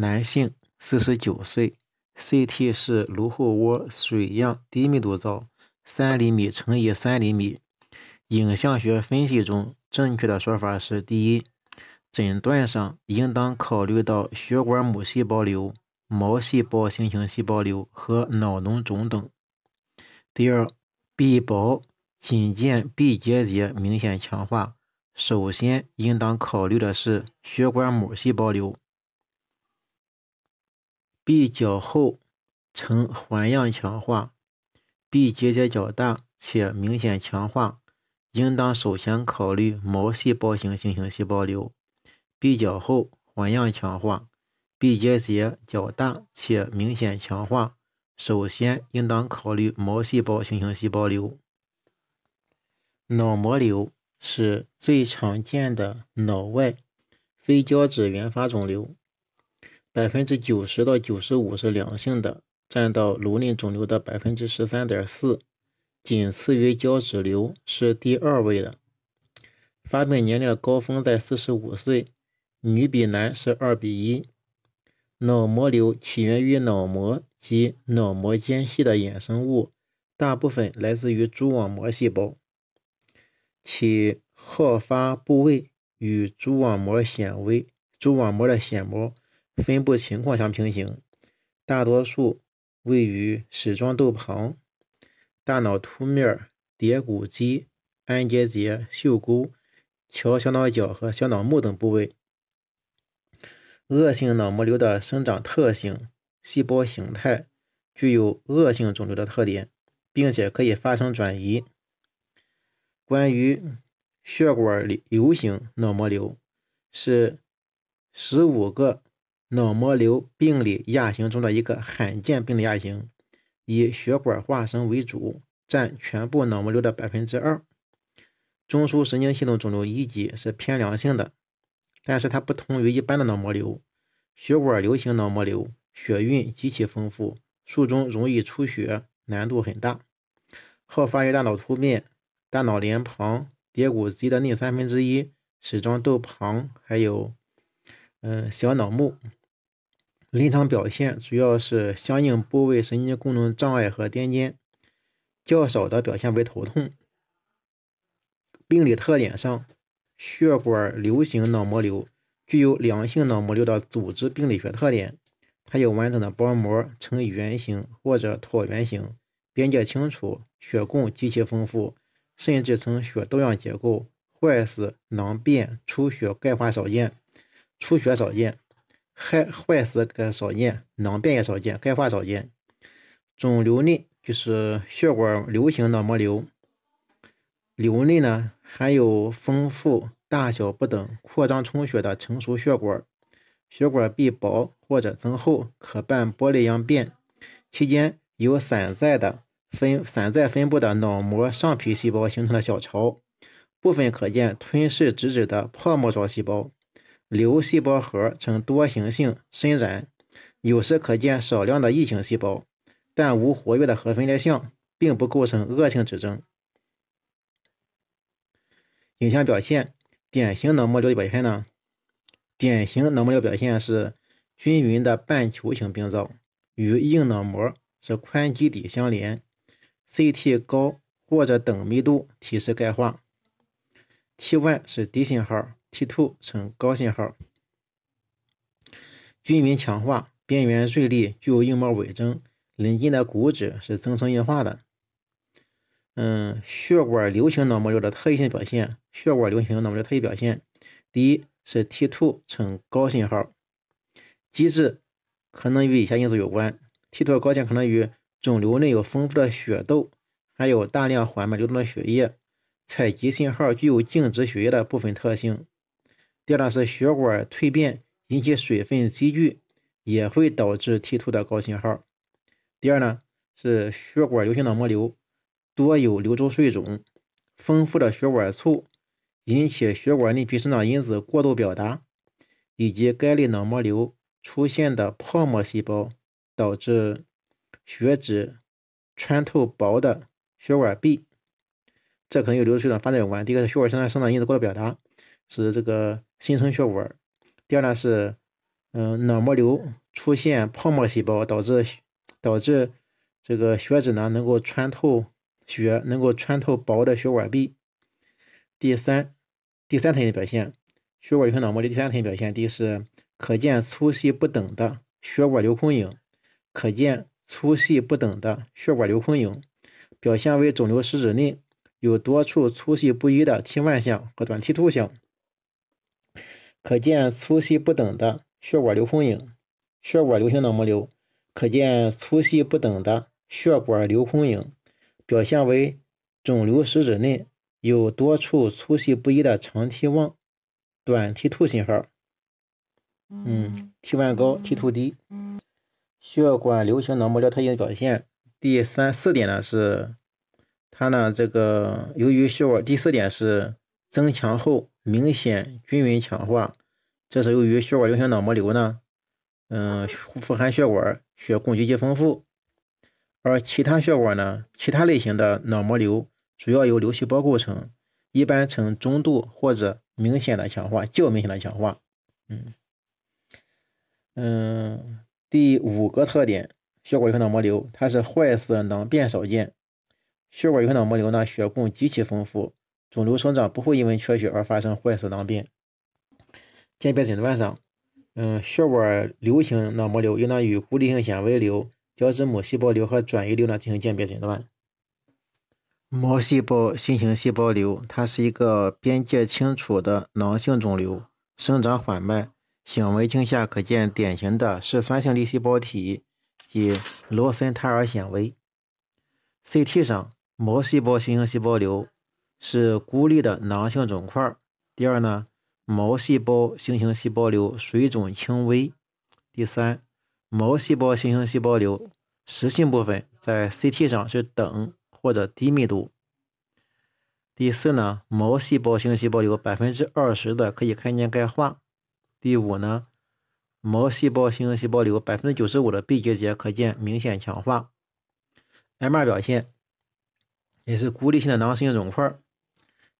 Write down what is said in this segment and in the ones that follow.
男性，四十九岁，CT 是颅后窝水样低密度灶，三厘米乘以三厘米。影像学分析中，正确的说法是：第一，诊断上应当考虑到血管母细胞瘤、毛细胞形成细胞瘤和脑脓肿等；第二，壁薄仅见壁结节明显强化，首先应当考虑的是血管母细胞瘤。壁较厚呈环样强化，壁结节较大且明显强化，应当首先考虑毛细胞型形成细胞瘤。壁较厚环样强化，壁结节较大且明显强化，首先应当考虑毛细胞形成细胞瘤。脑膜瘤是最常见的脑外非胶质原发肿瘤。百分之九十到九十五是良性的，占到颅内肿瘤的百分之十三点四，仅次于胶质瘤，是第二位的。发病年龄的高峰在四十五岁，女比男是二比一。脑膜瘤起源于脑膜及脑膜间隙的衍生物，大部分来自于蛛网膜细胞，其好发部位与蛛网膜纤维、蛛网膜的纤毛。分布情况相平行，大多数位于矢状窦旁、大脑凸面、蝶骨肌、安结节、嗅沟、桥小脑角和小脑木等部位。恶性脑膜瘤的生长特性、细胞形态具有恶性肿瘤的特点，并且可以发生转移。关于血管瘤型脑膜瘤，是十五个。脑膜瘤病理亚型中的一个罕见病理亚型，以血管化生为主，占全部脑膜瘤的百分之二。中枢神经系统肿瘤一级是偏良性的，但是它不同于一般的脑膜瘤。血管瘤型脑膜瘤血运极其丰富，术中容易出血，难度很大。好发于大脑突变、大脑帘旁、蝶骨肌的内三分之一、矢状窦旁，还有嗯小脑木。临床表现主要是相应部位神经功能障碍和癫痫，较少的表现为头痛。病理特点上，血管瘤型脑膜瘤具有良性脑膜瘤的组织病理学特点，它有完整的包膜，呈圆形或者椭圆形，边界清楚，血供极其丰富，甚至呈血豆样结构，坏死、囊变、出血、钙化少见，出血少见。坏坏死个少见，囊变也少见，钙化少见。肿瘤内就是血管瘤型脑膜瘤，瘤内呢含有丰富、大小不等、扩张充血的成熟血管，血管壁薄或者增厚，可伴玻璃样变，期间有散在的分散在分布的脑膜上皮细胞形成的小巢，部分可见吞噬脂质的泡沫状细胞。瘤细胞核呈多形性深染，有时可见少量的异型细胞，但无活跃的核分裂项，并不构成恶性指征。影像表现，典型脑膜瘤的表现呢？典型脑膜瘤表现是均匀的半球形病灶，与硬脑膜是宽基底相连，CT 高或者等密度提示钙化，T1 是低信号。T2 呈高信号，均匀强化，边缘锐利，具有硬膜伪征，邻近的骨质是增生硬化的。嗯，血管瘤型脑膜瘤的特异性表现，血管瘤型脑膜瘤特异表现，第一是 T2 呈高信号，机制可能与以下因素有关：T2 高线可能与肿瘤内有丰富的血豆，还有大量缓慢流动的血液，采集信号具有静止血液的部分特性。第二呢是血管蜕变引起水分积聚，也会导致 T2 的高信号。第二呢是血管瘤型脑膜瘤多有瘤周水肿，丰富的血管簇引起血管内皮生长因子过度表达，以及该类脑膜瘤出现的泡沫细胞导致血脂穿透薄的血管壁，这可能与瘤水肿发展有关。第一个是血管生长生长因子过度表达。是这个新生血管。第二呢是嗯，脑膜瘤出现泡沫细胞，导致导致这个血脂呢能够穿透血，能够穿透薄的血管壁。第三，第三层的表现，血管瘤型脑膜瘤第三层表现，第一是可见粗细不等的血管流空影，可见粗细不等的血管流空影，表现为肿瘤实质内有多处粗细不一的 T1 项和短 T2 项，可见粗细不等的。血管流空影，血管瘤型脑膜瘤可见粗细不等的血管流空影，表现为肿瘤实质内有多处粗细不一的长 T1、短 T2 信号。嗯，T1 高，T2 低。血管瘤型脑膜瘤特性表现，第三四点呢是它呢这个由于血管第四点是增强后明显均匀强化。这是由于血管瘤型脑膜瘤呢，嗯，富含血管，血供给极丰富，而其他血管呢，其他类型的脑膜瘤主要由瘤细胞构成，一般呈中度或者明显的强化，较明显的强化。嗯嗯，第五个特点，血管瘤型脑膜瘤它是坏死囊变少见，血管瘤型脑膜瘤呢，血供极其丰富，肿瘤生长不会因为缺血而发生坏死囊变。鉴别诊断上，嗯，血管瘤型脑膜瘤应当与孤立性纤维瘤、角质母细胞瘤和转移瘤呢进行鉴别诊断。毛细胞新型细胞瘤，它是一个边界清楚的囊性肿瘤，生长缓慢，显微镜下可见典型的嗜酸性粒细胞体及罗森塔尔纤维。CT 上，毛细胞新型细胞瘤是孤立的囊性肿块。第二呢？毛细胞新型细胞瘤水肿轻微。第三，毛细胞新型细胞瘤实性部分在 CT 上是等或者低密度。第四呢，毛细胞新型细胞瘤百分之二十的可以看见钙化。第五呢，毛细胞新型细胞瘤百分之九十五的 B 结节可见明显强化。MR 表现也是孤立性的囊性肿块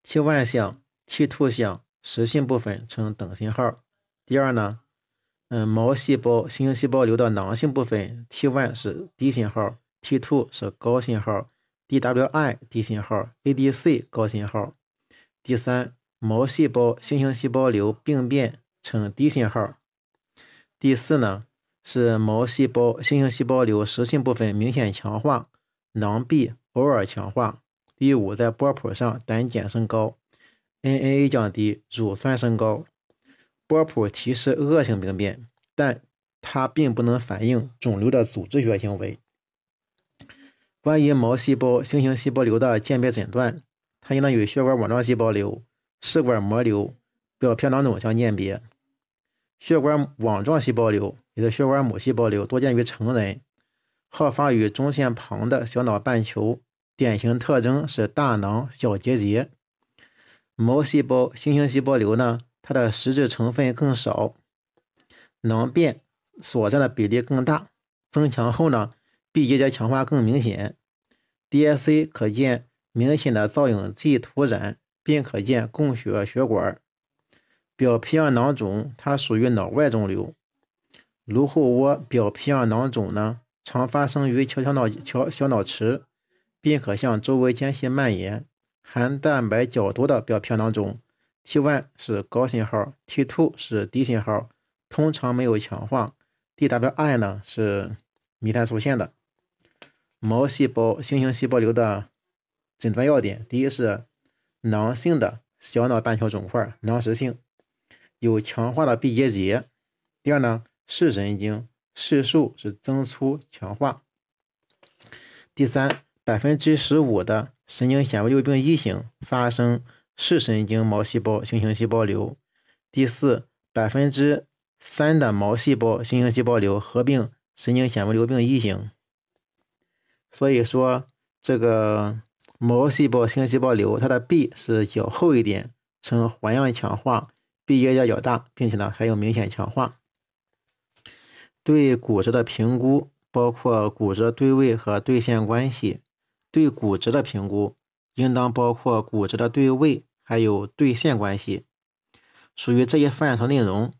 ，T1 项、T two 项。实性部分呈等信号。第二呢，嗯，毛细胞新型细胞瘤的囊性部分，T1 是低信号，T two 是高信号，DWI 低信号，ADC 高信号。第三，毛细胞新型细胞瘤病变呈低信号。第四呢，是毛细胞新型细胞瘤实性部分明显强化，囊壁偶尔强化。第五，在波谱上胆碱升高。NAA 降低，乳酸升高，波谱提示恶性病变，但它并不能反映肿瘤的组织学行为。关于毛细胞星型细胞瘤的鉴别诊断，它应当与血管网状细胞瘤、室管膜瘤、表皮囊肿相鉴别。血管网状细胞瘤也是血管母细胞瘤，多见于成人，好发于中线旁的小脑半球，典型特征是大囊小结节。毛细胞新型细胞瘤呢，它的实质成分更少，囊变所占的比例更大，增强后呢，B 结节强化更明显，DSC 可见明显的造影剂涂染，并可见供血血管。表皮样囊肿它属于脑外肿瘤，颅后窝表皮样囊肿呢，常发生于桥小脑桥小脑池，并可向周围间隙蔓延。含蛋白较多的表皮囊肿，T1 是高信号，T2 是低信号，通常没有强化，DWI 呢是弥散出现的。毛细胞星形细胞瘤的诊断要点：第一是囊性的小脑半球肿块，囊实性，有强化的 B 结节；第二呢，视神经视数是增粗强化；第三，百分之十五的。神经纤维瘤病一型发生视神经毛细胞新型细胞瘤。第四，百分之三的毛细胞新型细胞瘤合并神经纤维瘤病一型。所以说，这个毛细胞新型细胞瘤，它的壁是较厚一点，呈环样强化，壁结节较大，并且呢还有明显强化。对骨折的评估包括骨折对位和对线关系。对骨质的评估应当包括骨质的对位，还有对线关系。属于这一范畴内容，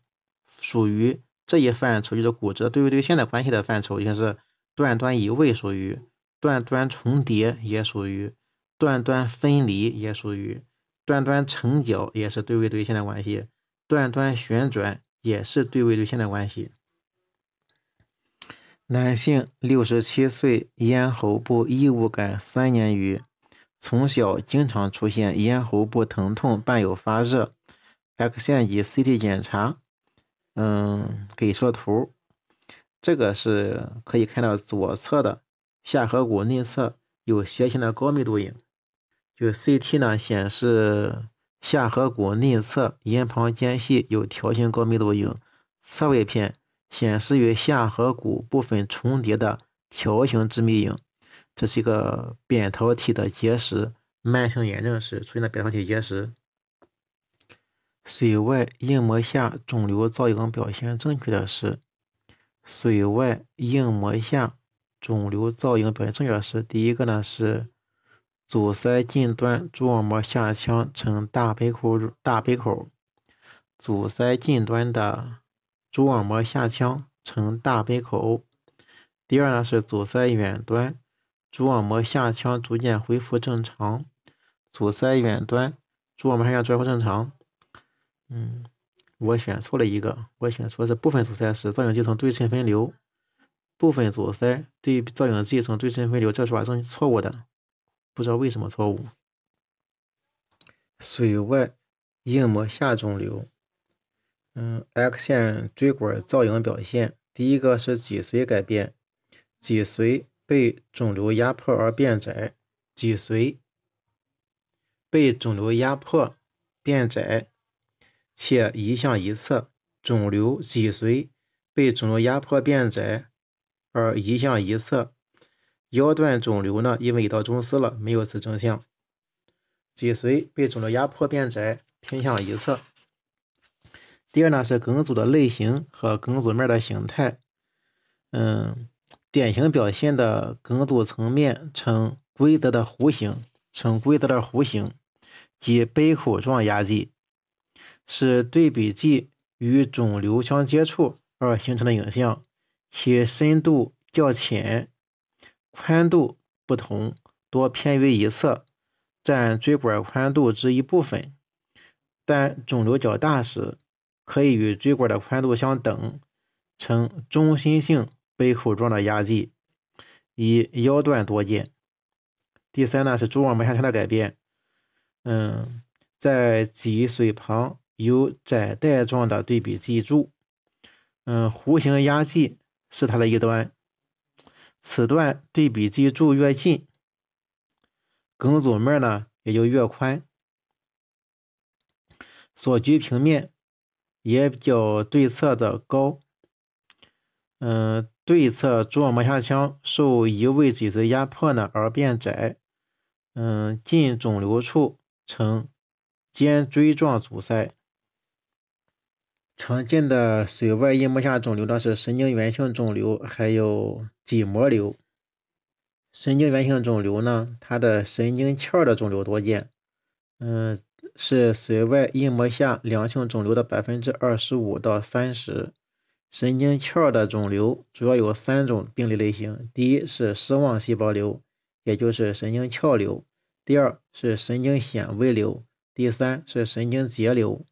属于这一范畴就是骨质对位对线的关系的范畴，就是段端移位属于，段端重叠也属于，段端分离也属于，段端成角也是对位对线的关系，段端旋转也是对位对线的关系。男性，六十七岁，咽喉部异物感三年余，从小经常出现咽喉部疼痛伴有发热，X 线及 CT 检查。嗯，给出图，这个是可以看到左侧的下颌骨内侧有斜形的高密度影，就 CT 呢显示下颌骨内侧咽旁间隙有条形高密度影，侧位片显示与下颌骨部分重叠的条形致密影，这是一个扁桃体的结石，慢性炎症时出现的扁桃体结石。髓外硬膜下肿瘤造影表现正确的是，髓外硬膜下肿瘤造影表现正确的是，第一个呢是阻塞近端蛛网膜下腔呈大杯口大杯口，阻塞近端的蛛网膜下腔呈大杯口。第二呢是阻塞远端蛛网膜下腔逐渐恢复正常，阻塞远端蛛网膜下腔恢复正常。嗯，我选错了一个，我选错是部分阻塞时造影肌层对称分流，部分阻塞对造影肌层对称分流，这是法是错误的，不知道为什么错误。髓外硬膜下肿瘤，嗯，X 线椎管造影表现，第一个是脊髓改变，脊髓被肿瘤压迫而变窄，脊髓被肿瘤压迫变窄。且移向一侧，肿瘤脊髓被肿瘤压迫变窄而移向一侧。腰段肿瘤呢，因为已到中枢了，没有此征象。脊髓被肿瘤压迫变窄，偏向一侧。第二呢是梗阻的类型和梗阻面的形态。嗯，典型表现的梗阻层面呈规则的弧形，呈规则的弧形及杯口状压迹。是对比剂与肿瘤相接触而形成的影像，其深度较浅，宽度不同，多偏于一侧，占椎管宽度之一部分。但肿瘤较大时，可以与椎管的宽度相等，呈中心性杯口状的压迹，以腰段多见。第三呢是蛛网膜下腔的改变，嗯，在脊髓旁。有窄带状的对比记柱，嗯，弧形压迹是它的一端，此段对比记柱越近，梗阻面呢也就越宽，所居平面也比较对侧的高，嗯，对侧蛛网膜下腔受移位脊髓压迫呢而变窄，嗯，近肿瘤处呈尖锥状阻塞。常见的髓外硬膜下肿瘤呢是神经源性肿瘤，还有脊膜瘤。神经源性肿瘤呢，它的神经鞘的肿瘤多见，嗯，是髓外硬膜下良性肿瘤的百分之二十五到三十。神经鞘的肿瘤主要有三种病理类型：第一是失望细胞瘤，也就是神经鞘瘤；第二是神经纤维瘤；第三是神经节瘤。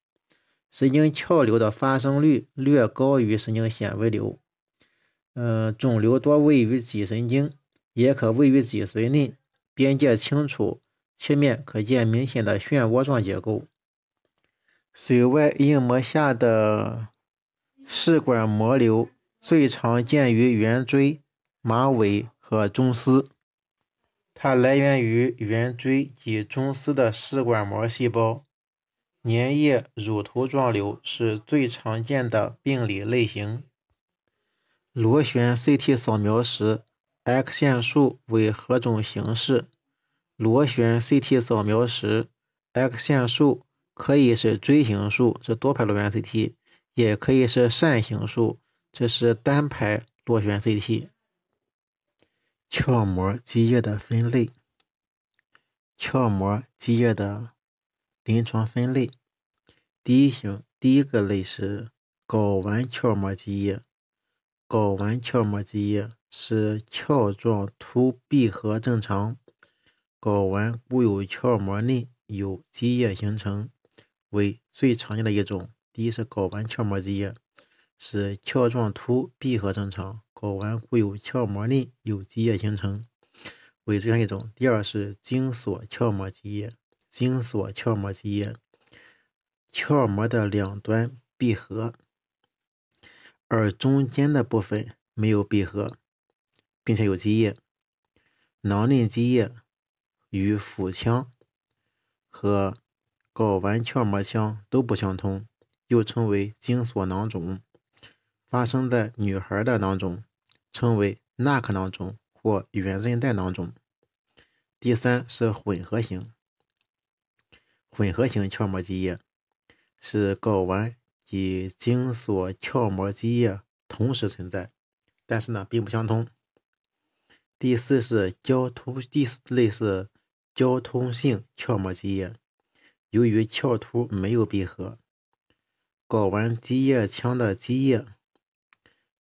神经鞘瘤的发生率略高于神经纤维瘤。嗯，肿瘤多位于脊神经，也可位于脊髓内，边界清楚，切面可见明显的漩涡状结构。髓外硬膜下的室管膜瘤最常见于圆锥、马尾和中丝，它来源于圆锥及中丝的室管膜细胞。粘液乳头状瘤是最常见的病理类型。螺旋 CT 扫描时，X 线束为何种形式？螺旋 CT 扫描时，X 线束可以是锥形束，是多排螺旋 CT，也可以是扇形束，这是单排螺旋 CT。鞘膜积液的分类，鞘膜积液的。临床分类，第一型第一个类是睾丸鞘膜积液。睾丸鞘膜积液是鞘状突闭合正常，睾丸固有鞘膜内有积液形成，为最常见的一种。第一是睾丸鞘膜积液，是鞘状突闭合正常，睾丸固有鞘膜内有积液形成，为这样一种。第二是精索鞘膜积液，精索鞘膜积液，鞘膜的两端闭合。而中间的部分没有闭合，并且有积液，囊内积液与腹腔和睾丸鞘膜腔都不相通，又称为精索囊肿。发生在女孩的囊肿称为纳克囊肿或圆韧带囊肿。第三是混合型，混合型鞘膜积液是睾丸。及精索鞘膜积液同时存在，但是呢并不相通。第四是交通，第四类是交通性鞘膜积液，由于鞘突没有闭合，睾丸积液腔的积液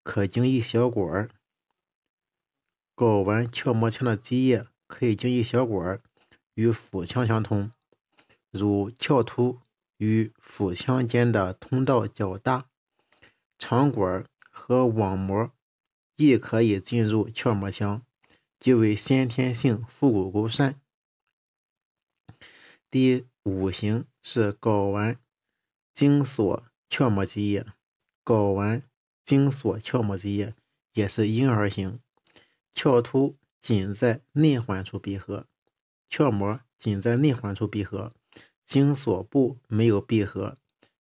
可经一小管睾丸鞘膜腔的积液可以经一小管与腹腔相通，如鞘突。与腹腔间的通道较大，肠管和网膜亦可以进入鞘膜腔，即为先天性腹股沟疝。第五型是睾丸精索鞘膜积液，睾丸精索鞘膜积液也是婴儿型，鞘突仅在内环处闭合，鞘膜仅在内环处闭合。精索部没有闭合，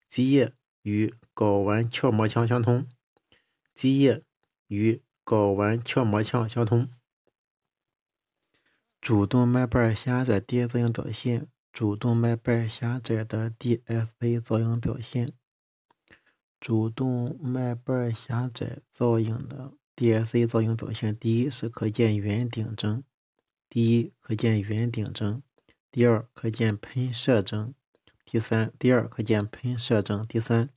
积液与睾丸鞘膜腔相通，积液与睾丸鞘膜腔相通。主动脉瓣狭窄 d s 造影表现，主动脉瓣狭窄的 DSA 造影表现，主动脉瓣狭窄造影的 DSA 造影表现，第一是可见圆顶征，第一可见圆顶征。第二，可见喷射征；第三，第二可见喷射征；第三，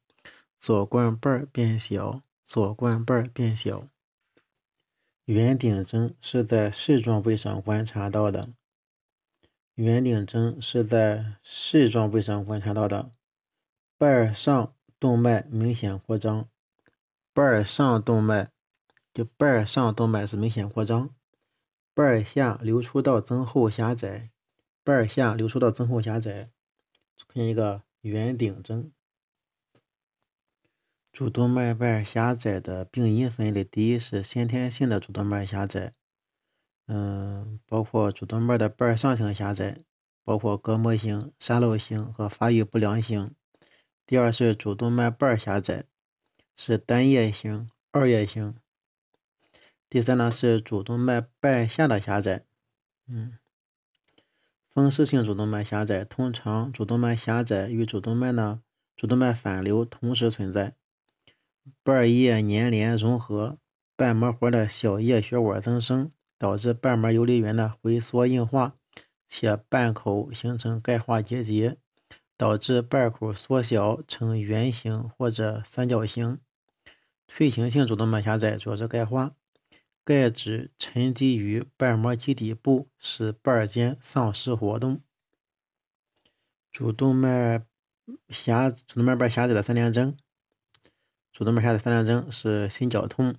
左冠瓣变小，左冠瓣变小。圆顶征是在视状位上观察到的，圆顶征是在视状位上观察到的。瓣上动脉明显扩张，瓣上动脉就瓣上动脉是明显扩张，瓣下流出道增厚狭窄。瓣下流出的增厚狭窄，出现一个圆顶征。主动脉瓣狭窄的病因分类，第一是先天性的主动脉狭窄，嗯，包括主动脉的瓣上型狭窄，包括隔膜型、沙漏型和发育不良型。第二是主动脉瓣狭窄，是单叶型、二叶型。第三呢是主动脉瓣下的狭窄，嗯。风湿性主动脉狭窄，通常主动脉狭窄与主动脉呢主动脉反流同时存在，瓣叶粘连融合，瓣膜环的小叶血管增生，导致瓣膜游离源的回缩硬化，且瓣口形成钙化结节，导致瓣口缩小呈圆形或者三角形。退行性主动脉狭窄主要是钙化。钙质沉积于瓣膜基底部，使瓣尖丧失活动。主动脉狭主动脉瓣狭窄的三联征，主动脉狭窄三联征是心绞痛、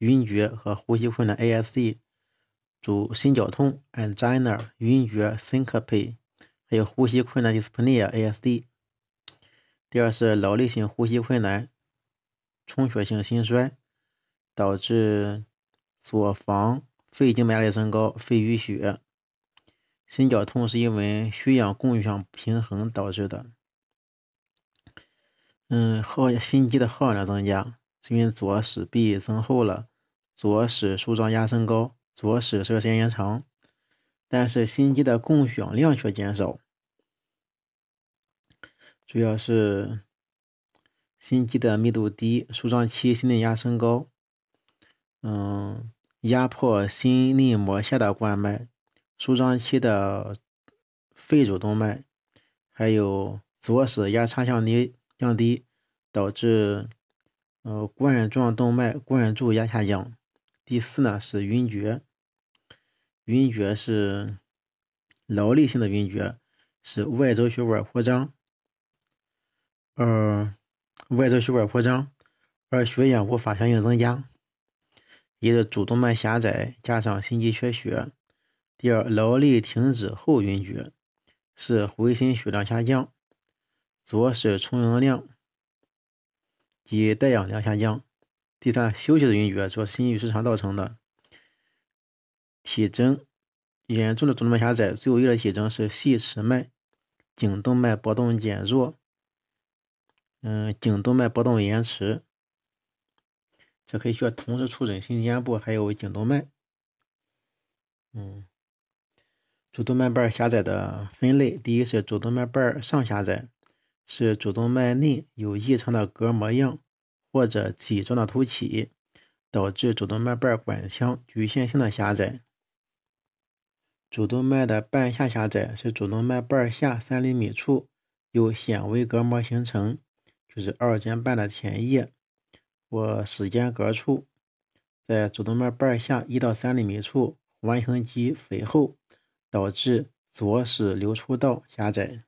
晕厥和呼吸困难 （ASD）。主心绞痛 （angina）、晕厥 （syncope） 还有呼吸困难 （dyspnea） （ASD）。第二是劳累性呼吸困难、充血性心衰，导致。左房肺静脉压力升高、肺淤血，心绞痛是因为血氧供氧平衡导致的。嗯，耗心肌的耗氧量增加，是因为左室壁增厚了，左室舒张压升高，左室收缩时间延长，但是心肌的供血量却减少，主要是心肌的密度低，舒张期心内压升高。嗯。压迫心内膜下的冠脉，舒张期的肺主动脉，还有左室压差向低降低，导致呃，冠状动脉冠柱压下降。第四呢是晕厥，晕厥是劳力性的晕厥，是外周血管扩张，呃，外周血管扩张，而血氧无法相应增加，一是主动脉狭窄加上心肌缺血。第二，劳力停止后晕厥，是回心血量下降，左室充盈量。及带氧量下降。第三，休息的晕厥主要是心律失常造成的。体征严重的主动脉狭窄，最有益的体征是细尺脉，颈动脉搏动减弱，嗯，颈动脉搏动延迟。这可以需要同时触诊心尖部还有颈动脉。嗯，主动脉瓣狭窄的分类，第一是主动脉瓣上狭窄。是主动脉内有异常的隔膜样或者脊状的凸起，导致主动脉瓣管腔局限性的狭窄。主动脉的瓣下狭窄是主动脉瓣下三厘米处有显微隔膜形成，就是二尖瓣的前叶或室间隔处，在主动脉瓣下一到三厘米处环形肌肥厚，导致左室流出道狭窄。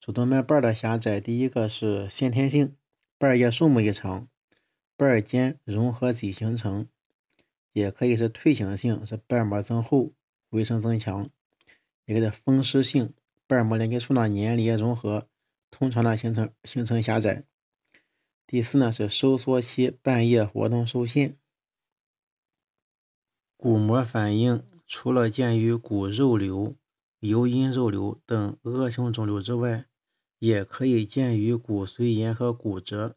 主动脉瓣的狭窄，第一个是先天性，瓣叶数目异常，瓣间融合体形成，也可以是退行性，是瓣膜增厚，回声增强，也可以是风湿性，瓣膜连接处呢粘连融合，通常呢形成形成狭窄。第四呢是收缩期瓣叶活动受限。骨膜反应除了见于骨肉瘤、尤因肉瘤等恶性肿瘤之外，也可以见于骨髓炎和骨折。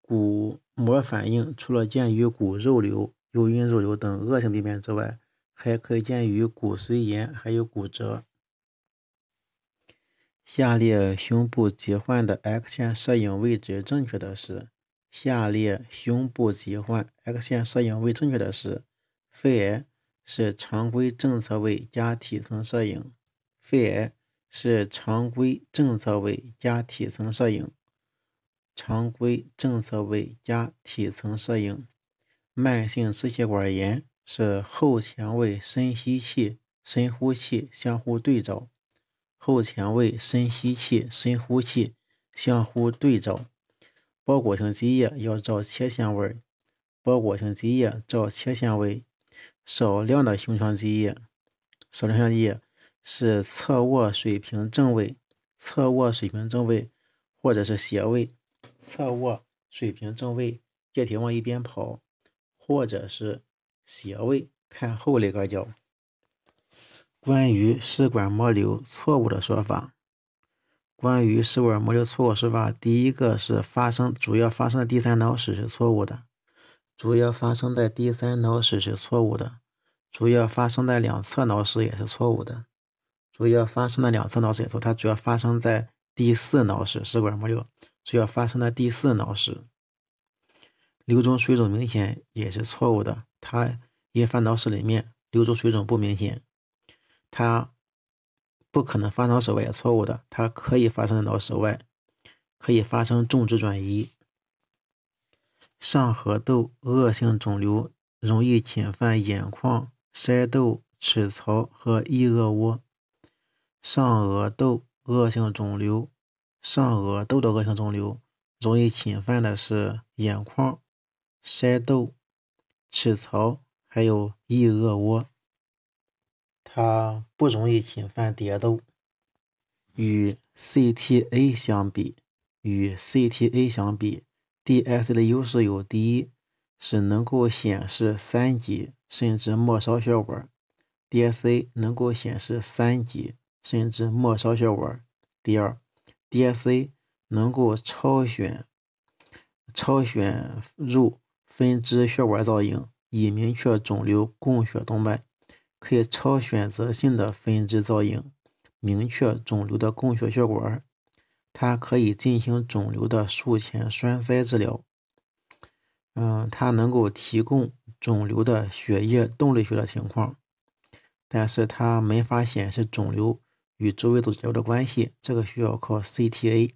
骨膜反应除了见于骨肉瘤、尤因肉瘤等恶性病变之外，还可以见于骨髓炎还有骨折。下列胸部疾患的 X 线摄影位置正确的是：下列胸部疾患 X 线摄影位正确的是：肺癌是常规正侧位加体层摄影，肺癌。是常规正侧位加体层摄影，常规正侧位加体层摄影。慢性支气管炎是后前位深吸气、深呼气相互对照，后前位深吸气、深呼气相互对照。包裹性积液要照切线位，包裹性积液照切线位。少量的胸腔积液，少量积液。是侧卧水平正位，侧卧水平正位，或者是斜位，侧卧水平正位，液体往一边跑，或者是斜位，看后肋隔角。关于食管膜瘤错误的说法，关于食管膜瘤错误说法，第一个是发生主要发生的第三脑室是错误的，主要发生在第三脑室是错误的，主要发生在两侧脑室也是错误的。主要发生的两侧脑室也错，它主要发生在第四脑室，食管膜瘤主要发生在第四脑室。瘤中水肿明显也是错误的，它引发脑室里面，瘤中水肿不明显，它不可能发脑室外也错误的，它可以发生脑室外，可以发生种植转移。上颌窦恶性肿瘤容易侵犯眼眶、筛窦、齿槽和翼腭窝。上颚窦恶性肿瘤，上颚窦的恶性肿瘤容易侵犯的是眼眶、筛窦、齿槽，还有翼腭窝。它不容易侵犯蝶窦。与 CTA 相比，与 CTA 相比，DSA 的优势有：第一，是能够显示三级甚至末梢血管；DSA 能够显示三级。甚至末梢血管。第二，DSA 能够超选超选入分支血管造影，以明确肿瘤供血动脉，可以超选择性的分支造影，明确肿瘤的供血血管。它可以进行肿瘤的术前栓塞治疗。嗯，它能够提供肿瘤的血液动力学的情况，但是它没法显示肿瘤。与周围组织的关系，这个需要靠 CTA。